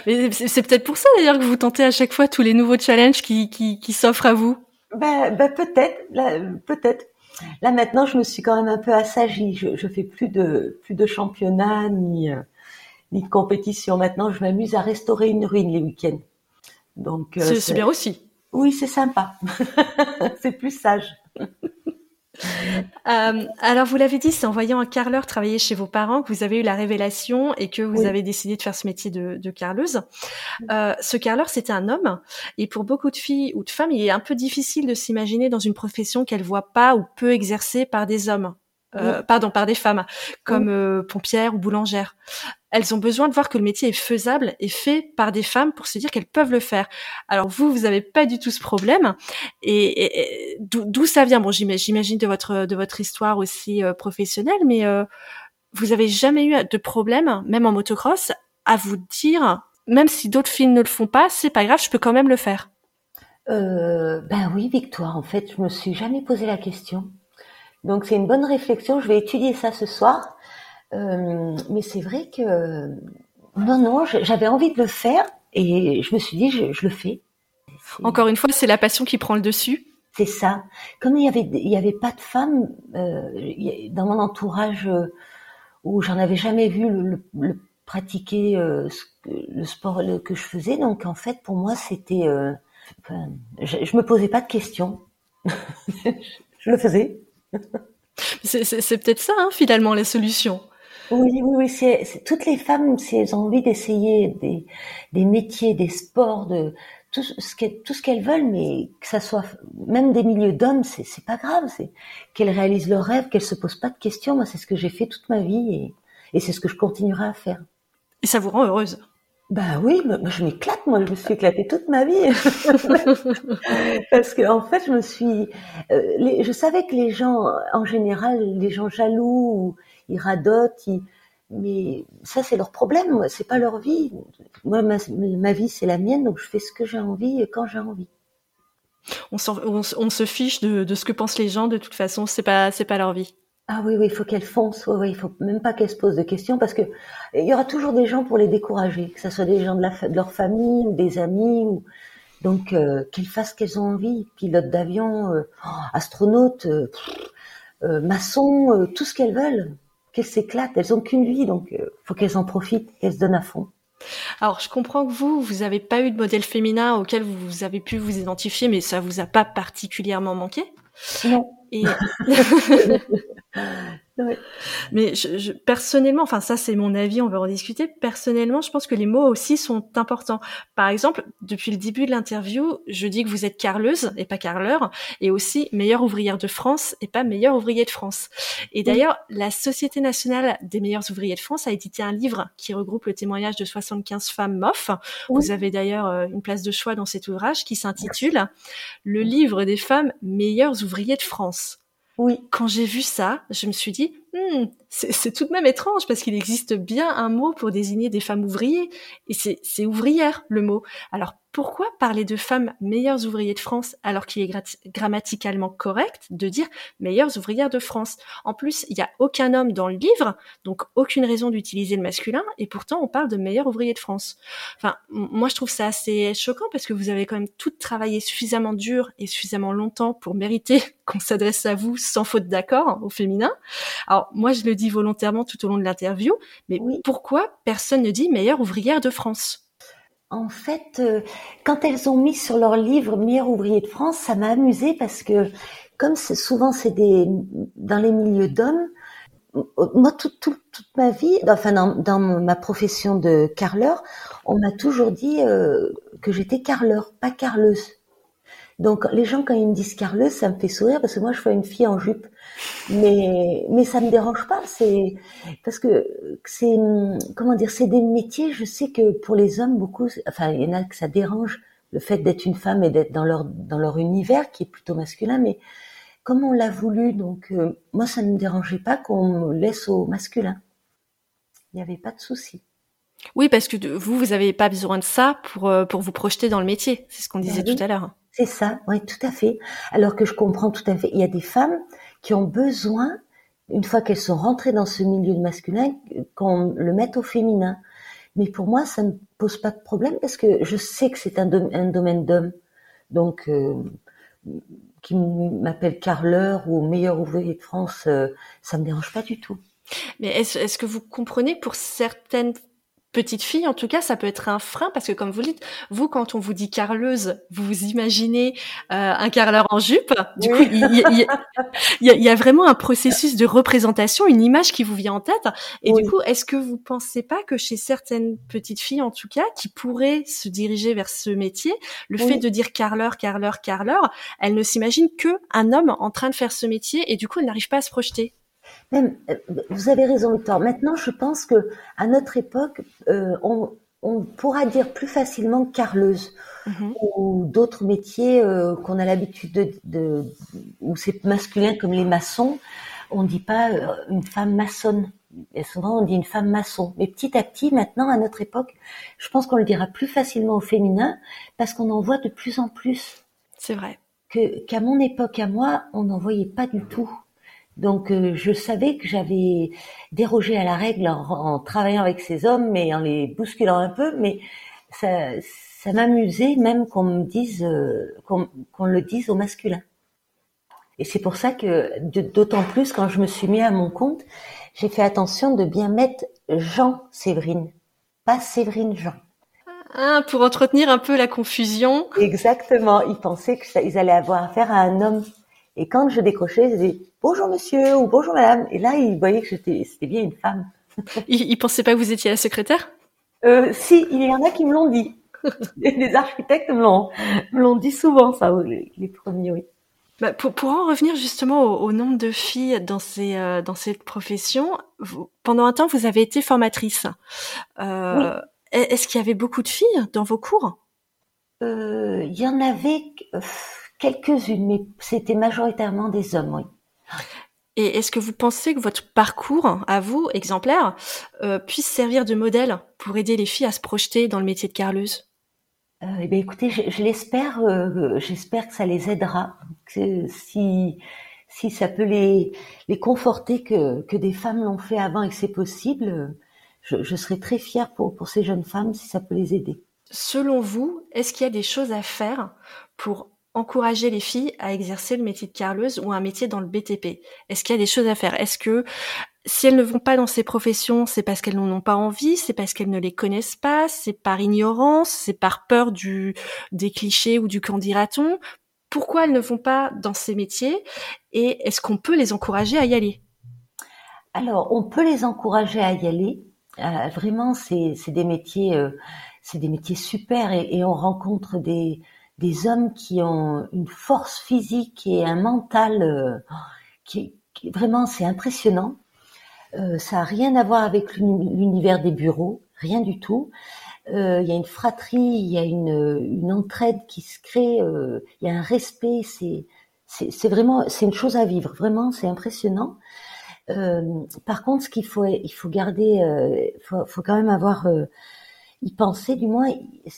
Mais c'est peut-être pour ça d'ailleurs que vous tentez à chaque fois tous les nouveaux challenges qui, qui, qui s'offrent à vous. Ben, ben peut-être, peut-être. Là maintenant, je me suis quand même un peu assagie. Je, je fais plus de plus de championnats ni euh, ni de compétition. Maintenant, je m'amuse à restaurer une ruine les week-ends. Donc euh, c'est bien aussi. Oui, c'est sympa. c'est plus sage. Euh, alors, vous l'avez dit, c'est en voyant un carleur travailler chez vos parents que vous avez eu la révélation et que vous avez décidé de faire ce métier de, de carleuse. Euh, ce carleur, c'était un homme. Et pour beaucoup de filles ou de femmes, il est un peu difficile de s'imaginer dans une profession qu'elles voient pas ou peu exercée par des hommes. Euh, pardon, par des femmes, comme euh, pompières ou boulangères. Elles ont besoin de voir que le métier est faisable et fait par des femmes pour se dire qu'elles peuvent le faire. Alors vous, vous avez pas du tout ce problème. Et, d'où ça vient? Bon, j'imagine de votre de histoire aussi euh, professionnelle, mais euh, vous avez jamais eu de problème, même en motocross, à vous dire, même si d'autres filles ne le font pas, c'est pas grave, je peux quand même le faire? Euh, ben oui, Victoire. En fait, je me suis jamais posé la question. Donc c'est une bonne réflexion. Je vais étudier ça ce soir. Euh, mais c'est vrai que non, non, j'avais envie de le faire et je me suis dit, je, je le fais. Encore une fois, c'est la passion qui prend le dessus. C'est ça. Comme il y avait, il y avait pas de femmes euh, dans mon entourage euh, où j'en avais jamais vu le, le, le pratiquer euh, le sport que je faisais. Donc en fait, pour moi, c'était, enfin, je, je me posais pas de questions. je le faisais. C'est peut-être ça, hein, finalement, la solution. Oui, oui, oui. Toutes les femmes, si elles ont envie d'essayer des, des métiers, des sports, de tout ce qu'elles tout ce qu'elles veulent, mais que ça soit même des milieux d'hommes, c'est c'est pas grave. C'est qu'elles réalisent leurs rêves, qu'elles se posent pas de questions. Moi, c'est ce que j'ai fait toute ma vie et, et c'est ce que je continuerai à faire. Et ça vous rend heureuse? Bah oui, je m'éclate, moi, je me suis éclatée toute ma vie. Parce que en fait, je me suis, euh, les, je savais que les gens, en général, les gens jaloux, ils radotent, ils, mais ça c'est leur problème, c'est pas leur vie. Moi, ma, ma vie c'est la mienne, donc je fais ce que j'ai envie et quand j'ai envie. On, on, on, se fiche de, de, ce que pensent les gens. De toute façon, c'est pas, c'est pas leur vie. Ah oui, oui, il faut qu'elles foncent. Oui, oui, il faut même pas qu'elles se posent de questions parce que il y aura toujours des gens pour les décourager, que ce soit des gens de, la, de leur famille ou des amis. Ou... Donc, euh, qu'elles fassent ce qu'elles ont envie. Pilote d'avion, euh, astronaute, euh, euh maçon, euh, tout ce qu'elles veulent. Qu'elles s'éclatent. Elles ont qu'une vie, donc euh, faut qu'elles en profitent, qu'elles se donnent à fond. Alors, je comprends que vous, vous n'avez pas eu de modèle féminin auquel vous avez pu vous identifier, mais ça vous a pas particulièrement manqué? Non. Et ouais. Mais je, je, personnellement, enfin ça c'est mon avis, on va en discuter. Personnellement, je pense que les mots aussi sont importants. Par exemple, depuis le début de l'interview, je dis que vous êtes carleuse et pas carleur, et aussi meilleure ouvrière de France et pas meilleure ouvrier de France. Et d'ailleurs, oui. la Société nationale des meilleurs ouvriers de France a édité un livre qui regroupe le témoignage de 75 femmes MOF. Oui. Vous avez d'ailleurs euh, une place de choix dans cet ouvrage qui s'intitule Le livre des femmes meilleurs ouvriers de France. Oui. Quand j'ai vu ça, je me suis dit, hmm, c'est tout de même étrange parce qu'il existe bien un mot pour désigner des femmes ouvriers et c'est ouvrière le mot. Alors pourquoi parler de femmes meilleures ouvriers de France alors qu'il est grammaticalement correct de dire meilleures ouvrières de France? En plus, il n'y a aucun homme dans le livre, donc aucune raison d'utiliser le masculin, et pourtant on parle de meilleurs ouvriers de France. Enfin, moi je trouve ça assez choquant parce que vous avez quand même tout travaillé suffisamment dur et suffisamment longtemps pour mériter qu'on s'adresse à vous sans faute d'accord au féminin. Alors Alors moi, je le dis volontairement tout au long de l'interview, mais pourquoi personne ne dit meilleure ouvrière de France? En fait, euh, quand elles ont mis sur leur livre Meilleur ouvrier de France, ça m'a amusé parce que comme souvent c'est des dans les milieux d'hommes, moi toute, toute, ma vie, enfin dans, ma profession de carleur, on m'a toujours dit euh, que j'étais carleur, pas carleuse. Donc les gens quand ils me disent carleuse, ça me fait sourire parce que moi je vois une fille en jupe, mais mais ça me dérange pas. C'est parce que c'est comment dire, c'est des métiers. Je sais que pour les hommes beaucoup, enfin il y en a que ça dérange le fait d'être une femme et d'être dans leur dans leur univers qui est plutôt masculin, mais comme on l'a voulu, donc euh, moi ça ne me dérangeait pas qu'on laisse au masculin. Il n'y avait pas de souci. Oui, parce que vous, vous n'avez pas besoin de ça pour euh, pour vous projeter dans le métier. C'est ce qu'on disait ben tout à l'heure. C'est ça, oui, tout à fait. Alors que je comprends tout à fait. Il y a des femmes qui ont besoin, une fois qu'elles sont rentrées dans ce milieu masculin, qu'on le mette au féminin. Mais pour moi, ça ne pose pas de problème parce que je sais que c'est un, domaine d'hommes. Donc, euh, qui m'appelle carleur ou meilleur ouvrier de France, euh, ça me dérange pas du tout. Mais est-ce est que vous comprenez pour certaines petite fille, en tout cas, ça peut être un frein parce que comme vous dites, vous, quand on vous dit carleuse, vous vous imaginez euh, un carleur en jupe. Du coup, il y, a, vraiment un processus de représentation, une image qui vous vient en tête. Et du coup, est-ce que vous pensez pas que chez certaines petites filles, en tout cas, qui pourraient se diriger vers ce métier, le fait de dire carleur, carleur, carleur, elles ne s'imaginent que un homme en train de faire ce métier et du coup, elles n'arrivent pas à se projeter? Même, euh, vous avez raison, Victor. Maintenant, je pense que à notre époque, euh, on, on, pourra dire plus facilement carleuse mhm. ou d'autres métiers euh, qu'on a l'habitude de, de, où c'est masculin comme les maçons. On ne dit pas une femme maçonne. Et souvent, on dit une femme maçon. Mais petit à petit, maintenant, à notre époque, je pense qu'on le dira plus facilement au féminin parce qu'on en voit de plus en plus. C'est vrai. Que, qu'à mon époque, à moi, on n'en voyait pas du tout. Donc euh, je savais que j'avais dérogé à la règle en, travaillant avec ces hommes, mais en les bousculant un peu. Mais ça, ça m'amusait même qu'on me dise, euh, qu'on le dise au masculin. Et c'est pour ça que d'autant plus quand je me suis mis à mon compte, j'ai fait attention de bien mettre Jean Séverine, pas Séverine Jean. Ah, pour entretenir un peu la confusion. Exactement. Ils pensaient qu'ils allaient avoir affaire à un homme. Et quand je décrochais, bonjour monsieur ou bonjour madame. Et là, ils voyaient que c'était bien une femme. ils, ils pensaient pas que vous étiez la secrétaire? Euh, Si, il y en a qui me l'ont dit. les architectes me l'ont, dit souvent, ça, les, premiers, oui. Bah, pour, pour, en revenir justement au, nombre de filles dans ces euh, dans cette profession, vous, pendant un temps vous avez été formatrice. Euh, Est-ce qu'il y avait beaucoup de filles dans vos cours? Il y en avait. Quelques-unes, mais c'était majoritairement des hommes, oui. Et est-ce que vous pensez que votre parcours, à vous, exemplaire, euh, puisse servir de modèle pour aider les filles à se projeter dans le métier de carleuse? Euh, eh bien, écoutez, je, l'espère. Euh, j'espère que ça les aidera. Que si si ça peut les les conforter que que des femmes l'ont fait avant et que c'est possible, je, je serai très fière pour pour ces jeunes femmes si ça peut les aider. Selon vous, est-ce qu'il y a des choses à faire pour encourager les filles à exercer le métier de carleuse ou un métier dans le BTP Est-ce qu'il y a des choses à faire? Est-ce que si elles ne vont pas dans ces professions, c'est parce qu'elles n'en ont pas envie, c'est parce qu'elles ne les connaissent pas, c'est par ignorance, c'est par peur du des clichés ou du candidaton Pourquoi elles ne vont pas dans ces métiers? Et est-ce qu'on peut les encourager à y aller? Alors, on peut les encourager à y aller. Euh, vraiment, c'est des métiers, euh, c'est des métiers super et on rencontre des des hommes qui ont une force physique et un mental euh, qui, vraiment c'est impressionnant. Euh, ça a rien à voir avec l'univers des bureaux, rien du tout. Euh, il y a une fratrie, il y a une, une entraide qui se crée, il y a un respect. C'est c'est vraiment c'est une chose à vivre. Vraiment, c'est impressionnant. par contre, ce qu'il faut il faut garder, faut, faut quand même avoir y penser du moins.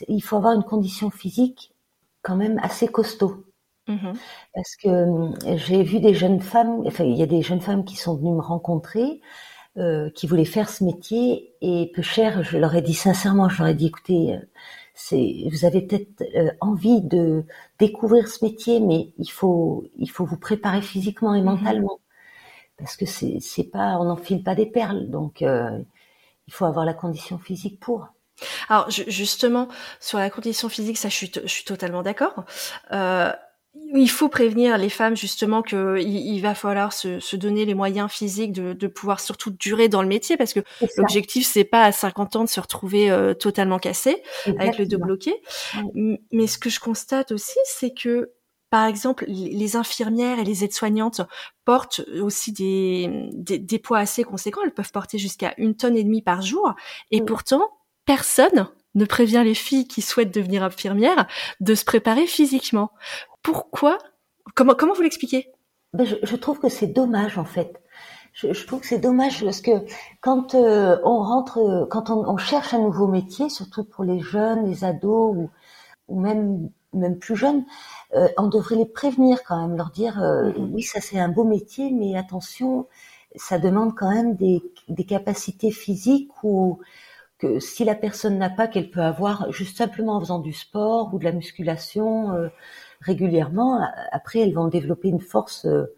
Il faut avoir une condition physique quand même assez costaud. Mm-hmm. Parce que euh, j'ai vu des jeunes femmes, enfin il y a des jeunes femmes qui sont venues me rencontrer, euh, qui voulaient faire ce métier et peu cher, je leur ai dit sincèrement, je leur ai dit écoutez, euh, c'est, vous avez peut-être envie de découvrir ce métier, mais il faut, il faut vous préparer physiquement et mm-hmm. mentalement parce que c'est c'est pas, on n'enfile pas des perles, donc euh, il faut avoir la condition physique pour. Alors justement sur la condition physique, ça je suis, je suis totalement d'accord. Euh, il faut prévenir les femmes justement que il, va falloir se, se, donner les moyens physiques de, de, pouvoir surtout durer dans le métier parce que l'objectif c'est pas à 50 ans de se retrouver euh, totalement cassé avec le dos bloqué. Mais ce que je constate aussi c'est que par exemple, les infirmières et les aides-soignantes portent aussi des, des, des, poids assez conséquents. Elles peuvent porter jusqu'à une tonne et demie par jour. Et pourtant, personne ne prévient les filles qui souhaitent devenir infirmières de se préparer physiquement. Pourquoi Comment, comment vous l'expliquez? Je, je, trouve que c'est dommage en fait. Je, je trouve que c'est dommage parce que quand euh, on rentre, quand on, on, cherche un nouveau métier, surtout pour les jeunes, les ados ou, ou même même plus jeunes, euh, on devrait les prévenir quand même, leur dire euh, mm-hmm. oui ça c'est un beau métier, mais attention, ça demande quand même des, des capacités physiques ou que si la personne n'a pas, qu'elle peut avoir juste simplement en faisant du sport ou de la musculation euh, régulièrement, après elles vont développer une force euh,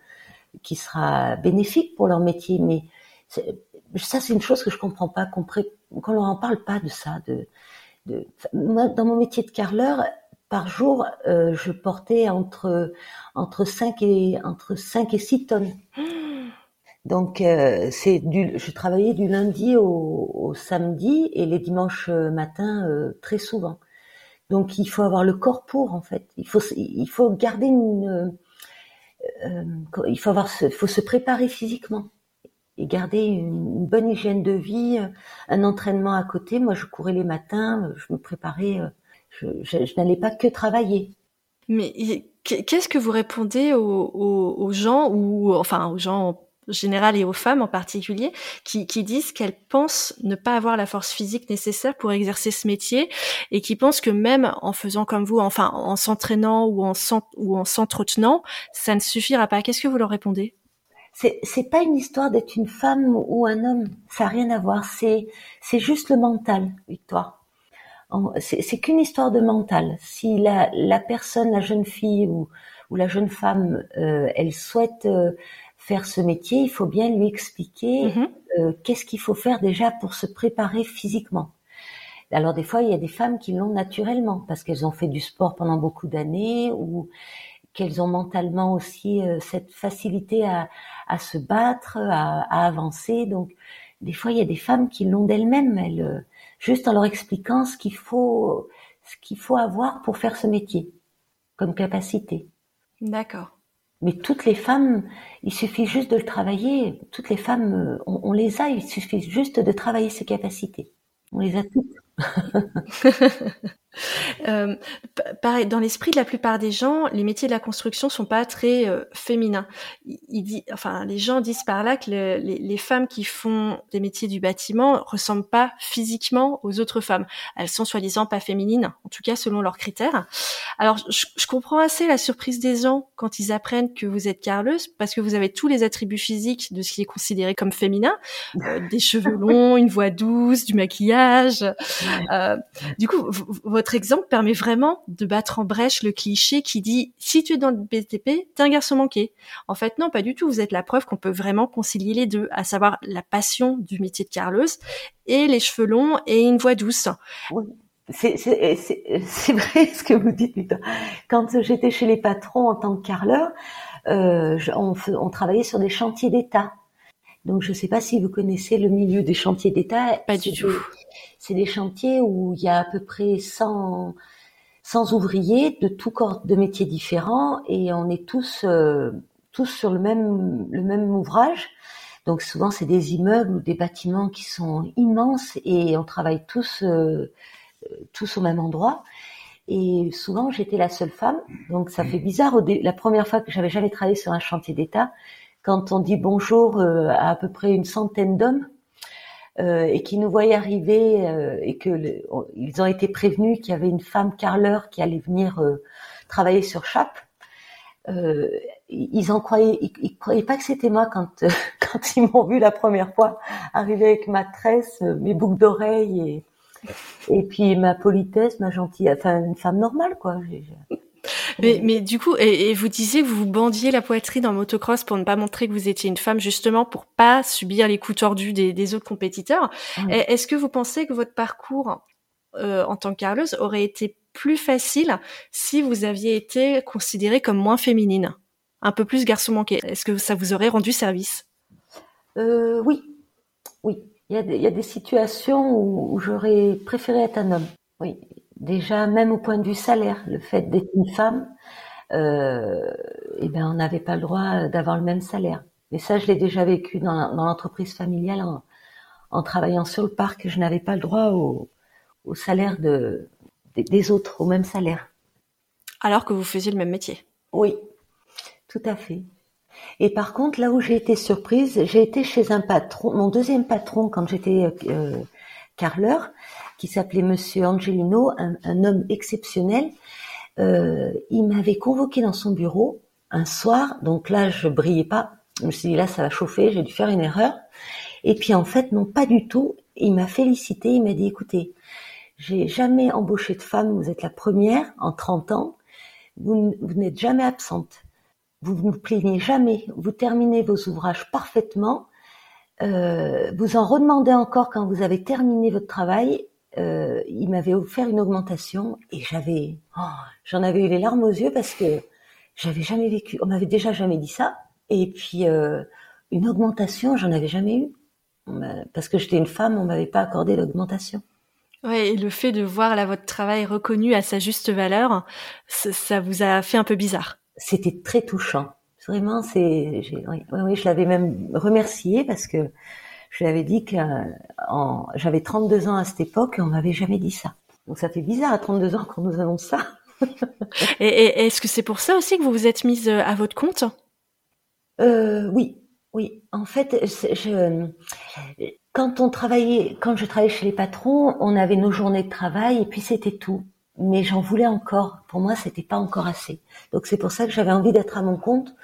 qui sera bénéfique pour leur métier. Mais ça, c'est une chose que je comprends pas, qu'on qu n'en parle pas de ça. De, de, dans mon métier de carreleur, par jour, euh, je portais entre entre 5 et entre 5 et 6 tonnes. Donc euh, c'est du, je travaillais du lundi au, au, samedi et les dimanches euh, matins euh, très souvent. Donc il faut avoir le corps pour en fait. Il faut il faut garder une euh, il faut avoir il faut se préparer physiquement et garder une, bonne hygiène de vie, un entraînement à côté. Moi je courais les matins, je me préparais, je, je, je n'allais pas que travailler. Mais qu'est-ce que vous répondez aux, aux gens ou enfin aux gens général et aux femmes en particulier, qui, disent qu'elles pensent ne pas avoir la force physique nécessaire pour exercer ce métier et qui pensent que même en faisant comme vous, enfin en s'entraînant ou en s'entretenant, ça ne suffira pas. Qu'est-ce que vous leur répondez? C'est c'est pas une histoire d'être une femme ou un homme, ça n'a rien à voir. C'est c'est juste le mental, Victoire. C'est qu'une histoire de mental. Si la la personne, la jeune fille ou ou la jeune femme, euh, elle souhaite euh, faire ce métier, il faut bien lui expliquer mm-hmm. euh, qu'est-ce qu'il faut faire déjà pour se préparer physiquement. Alors des fois, il y a des femmes qui l'ont naturellement parce qu'elles ont fait du sport pendant beaucoup d'années ou qu'elles ont mentalement aussi euh, cette facilité à, à se battre, à, à, avancer. Donc des fois, il y a des femmes qui l'ont d'elles-mêmes, elles, euh, juste en leur expliquant ce qu'il faut, ce qu'il faut avoir pour faire ce métier comme capacité. D'accord. Mais toutes les femmes, il suffit juste de le travailler. Toutes les femmes, euh, on, on les a. Il suffit juste de travailler ses capacités. On les a toutes. euh, pareil, dans l'esprit de la plupart des gens, les métiers de la construction sont pas très euh, féminins. Il, dit, enfin, les gens disent par là que le, les, les, femmes qui font des métiers du bâtiment ressemblent pas physiquement aux autres femmes. Elles sont soi-disant pas féminines, en tout cas selon leurs critères. Alors, je, je, comprends assez la surprise des gens quand ils apprennent que vous êtes carleuse, parce que vous avez tous les attributs physiques de ce qui est considéré comme féminin, euh, des cheveux longs, une voix douce, du maquillage. Euh, du coup, votre exemple permet vraiment de battre en brèche le cliché qui dit si tu es dans le BTP, t'es un garçon manqué. En fait, non, pas du tout. Vous êtes la preuve qu'on peut vraiment concilier les deux, à savoir la passion du métier de carleuse et les cheveux longs et une voix douce. C'est vrai ce que vous dites, Victor. Quand j'étais chez les patrons en tant que carleur, euh, on, on travaillait sur des chantiers d'État. Donc je ne sais pas si vous connaissez le milieu des chantiers d'État. Pas du tout. C'est des chantiers où il y a à peu près 100, 100 ouvriers de tous corps de métiers différents et on est tous euh, tous sur le même le même ouvrage. Donc souvent c'est des immeubles ou des bâtiments qui sont immenses et on travaille tous euh, tous au même endroit. Et souvent j'étais la seule femme, donc ça fait bizarre. la première fois que j'avais jamais travaillé sur un chantier d'État, quand on dit bonjour euh, à à peu près une centaine d'hommes euh, et qui nous voyaient arriver euh, et que ils ont été prévenus qu'il y avait une femme carleur qui allait venir travailler sur Chape, ils en croyaient, ils, croyaient pas que c'était moi quand quand ils m'ont vu la première fois arriver avec ma tresse, mes boucles d'oreilles et et puis ma politesse, ma gentille, enfin une femme normale quoi. Mais, mais du coup, et, vous disiez que vous vous bandiez la poitrine en motocross pour ne pas montrer que vous étiez une femme, justement pour pas subir les coups tordus des, des autres compétiteurs. Est-ce que vous pensez que votre parcours euh, en tant que carleuse aurait été plus facile si vous aviez été considérée comme moins féminine, un peu plus garçon manqué? Est-ce que ça vous aurait rendu service? Euh, Oui, oui. Il y, a des, il y a des situations où, où j'aurais préféré être un homme. Oui, déjà même au point de vue salaire, le fait d'être une femme, euh, eh ben on n'avait pas le droit d'avoir le même salaire. Mais ça, je l'ai déjà vécu dans, dans l'entreprise familiale en, en, travaillant sur le parc. Je n'avais pas le droit au, au salaire de, des autres, au même salaire. Alors que vous faisiez le même métier. Oui, tout à fait. Et par contre, là où j'ai été surprise, j'ai été chez un patron, mon deuxième patron quand j'étais euh, carleur, qui s'appelait Monsieur Angelino, un, homme exceptionnel. Euh, il m'avait convoqué dans son bureau un soir, donc là je brillais pas. Je me suis dit là ça va chauffer, j'ai dû faire une erreur. Et puis en fait non pas du tout. Il m'a félicité, il m'a dit écoutez, j'ai jamais embauché de femme, vous êtes la première en 30 ans. Vous, n'êtes jamais absente. Vous ne vous plaignez jamais. Vous terminez vos ouvrages parfaitement. Euh, vous en redemandez encore quand vous avez terminé votre travail. Euh, il m'avait offert une augmentation et j'avais, oh, j'en avais eu les larmes aux yeux parce que j'avais jamais vécu. On m'avait déjà jamais dit ça. Et puis euh, une augmentation, j'en avais jamais eu parce que j'étais une femme, on m'avait pas accordé l'augmentation. Ouais, et le fait de voir là votre travail reconnu à sa juste valeur, ça, vous a fait un peu bizarre. C'était très touchant. Vraiment, c'est, oui, oui, je l'avais même remercié parce que je lui avais dit que j'avais 32 ans à cette époque et on m'avait jamais dit ça. Donc ça fait bizarre à 32 ans qu'on nous annonce ça. et, est-ce que c'est pour ça aussi que vous vous êtes mise euh, à votre compte? Euh, Oui, oui. En fait, je, quand on travaillait, quand je travaillais chez les patrons, on avait nos journées de travail et puis c'était tout. Mais j'en voulais encore. Pour moi, c'était pas encore assez. Donc c'est pour ça que j'avais envie d'être à mon compte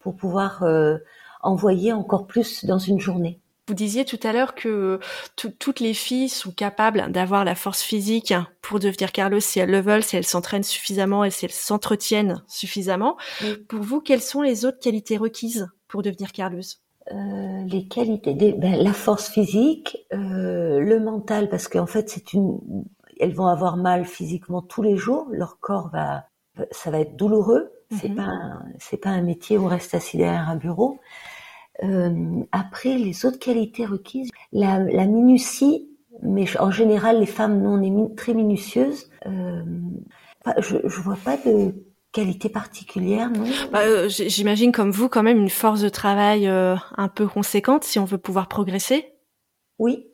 pour pouvoir euh, envoyer encore plus dans une journée. Vous disiez tout à l'heure que toutes les filles sont capables d'avoir la force physique pour devenir Carlos si elles le veulent, si elles s'entraînent suffisamment et si elles s'entretiennent suffisamment. Pour vous, quelles sont les autres qualités requises pour devenir Carlos? Euh, les qualités, ben, la force physique, euh, le mental, parce qu'en fait, c'est une, elles vont avoir mal physiquement tous les jours. Leur corps va, ça va être douloureux. C'est mhm. pas, c'est pas un métier où on reste assis derrière un bureau. Euh, après, les autres qualités requises, la, la, minutie, mais en général, les femmes, non, on est très minutieuses. Euh, je, je vois pas de qualité particulière, non? Bah, euh, J'imagine comme vous quand même une force de travail euh, un peu conséquente si on veut pouvoir progresser? Oui,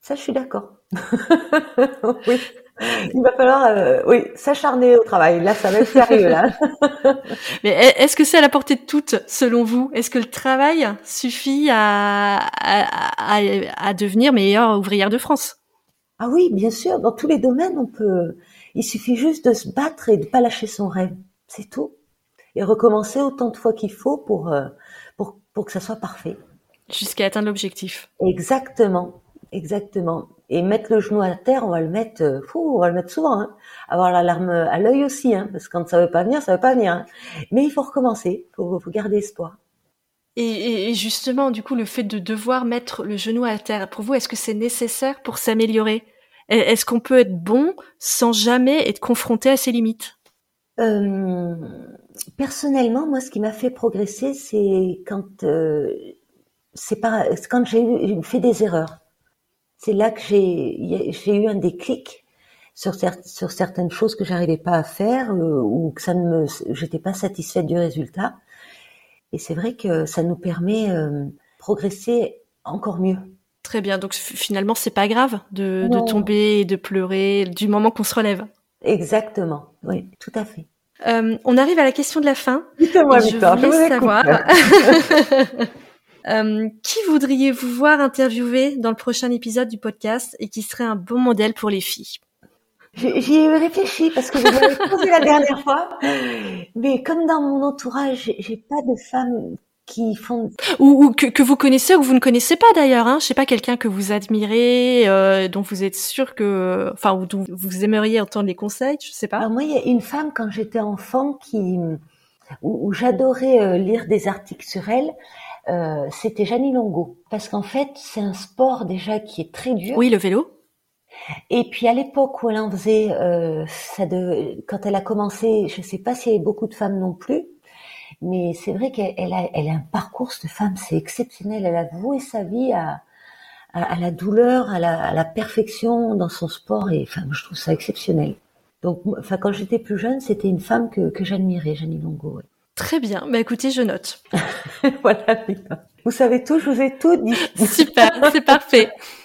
ça je suis d'accord. oui. Il va falloir, euh, oui, s'acharner au travail. Là, ça va être sérieux là. Mais est-ce que c'est à la portée de toutes, selon vous? Est-ce que le travail suffit à, à, à, à devenir meilleure ouvrière de France? Ah oui, bien sûr. Dans tous les domaines, on peut. Il suffit juste de se battre et de pas lâcher son rêve. C'est tout. Et recommencer autant de fois qu'il faut pour, euh, pour, pour que ça soit parfait. Jusqu'à atteindre l'objectif. Exactement. Exactement. Et mettre le genou à terre, on va le mettre, euh, fou, on va le mettre souvent. Hein. Avoir l'alarme à l'œil aussi, hein, parce que quand ça veut pas venir, ça veut pas venir. Hein. Mais il faut recommencer, il faut, faut garder espoir. Et, et, justement, du coup, le fait de devoir mettre le genou à terre, pour vous, est-ce que c'est nécessaire pour s'améliorer? Est-ce qu'on peut être bon sans jamais être confronté à ses limites? Euh, Personnellement, moi, ce qui m'a fait progresser, c'est quand euh, c'est quand j'ai fait des erreurs. C'est là que j'ai j'ai eu un déclic sur, sur certaines choses que j'arrivais pas à faire euh, ou que ça ne me j'étais pas satisfaite du résultat. Et c'est vrai que ça nous permet euh, progresser encore mieux. Très bien. Donc finalement, c'est pas grave de, de, tomber et de pleurer du moment qu'on se relève. Exactement. Oui, tout à fait. Euh, on arrive à la question de la fin. Dites-moi, je voulais savoir. euh, qui voudriez-vous voir interviewer dans le prochain épisode du podcast et qui serait un bon modèle pour les filles? J'y ai réfléchi parce que vous m'avez posé la dernière fois, mais comme dans mon entourage, j'ai pas de femmes qui font ou, ou que, que, vous connaissez ou que vous ne connaissez pas d'ailleurs. Hein. Je sais pas quelqu'un que vous admirez, euh, dont vous êtes sûr que, enfin, ou dont vous aimeriez entendre les conseils. Je sais pas. Alors moi, il y a une femme quand j'étais enfant qui où, j'adorais euh, lire des articles sur elle. Euh, c'était Jeannie Longo parce qu'en fait c'est un sport déjà qui est très dur. Oui, le vélo. Et puis à l'époque où elle en faisait, euh, ça de, quand elle a commencé, je ne sais pas s'il y avait beaucoup de femmes non plus, mais c'est vrai qu'elle a, elle a un parcours de femme, c'est exceptionnel. Elle a voué sa vie à, à, la douleur, à la, à la, perfection dans son sport, et enfin, je trouve ça exceptionnel. Donc, enfin, quand j'étais plus jeune, c'était une femme que, que j'admirais, Jeannie Longo. Très bien. Bah écoutez, je note. voilà. Vous savez tout, je vous ai tout dit. Super, c'est parfait.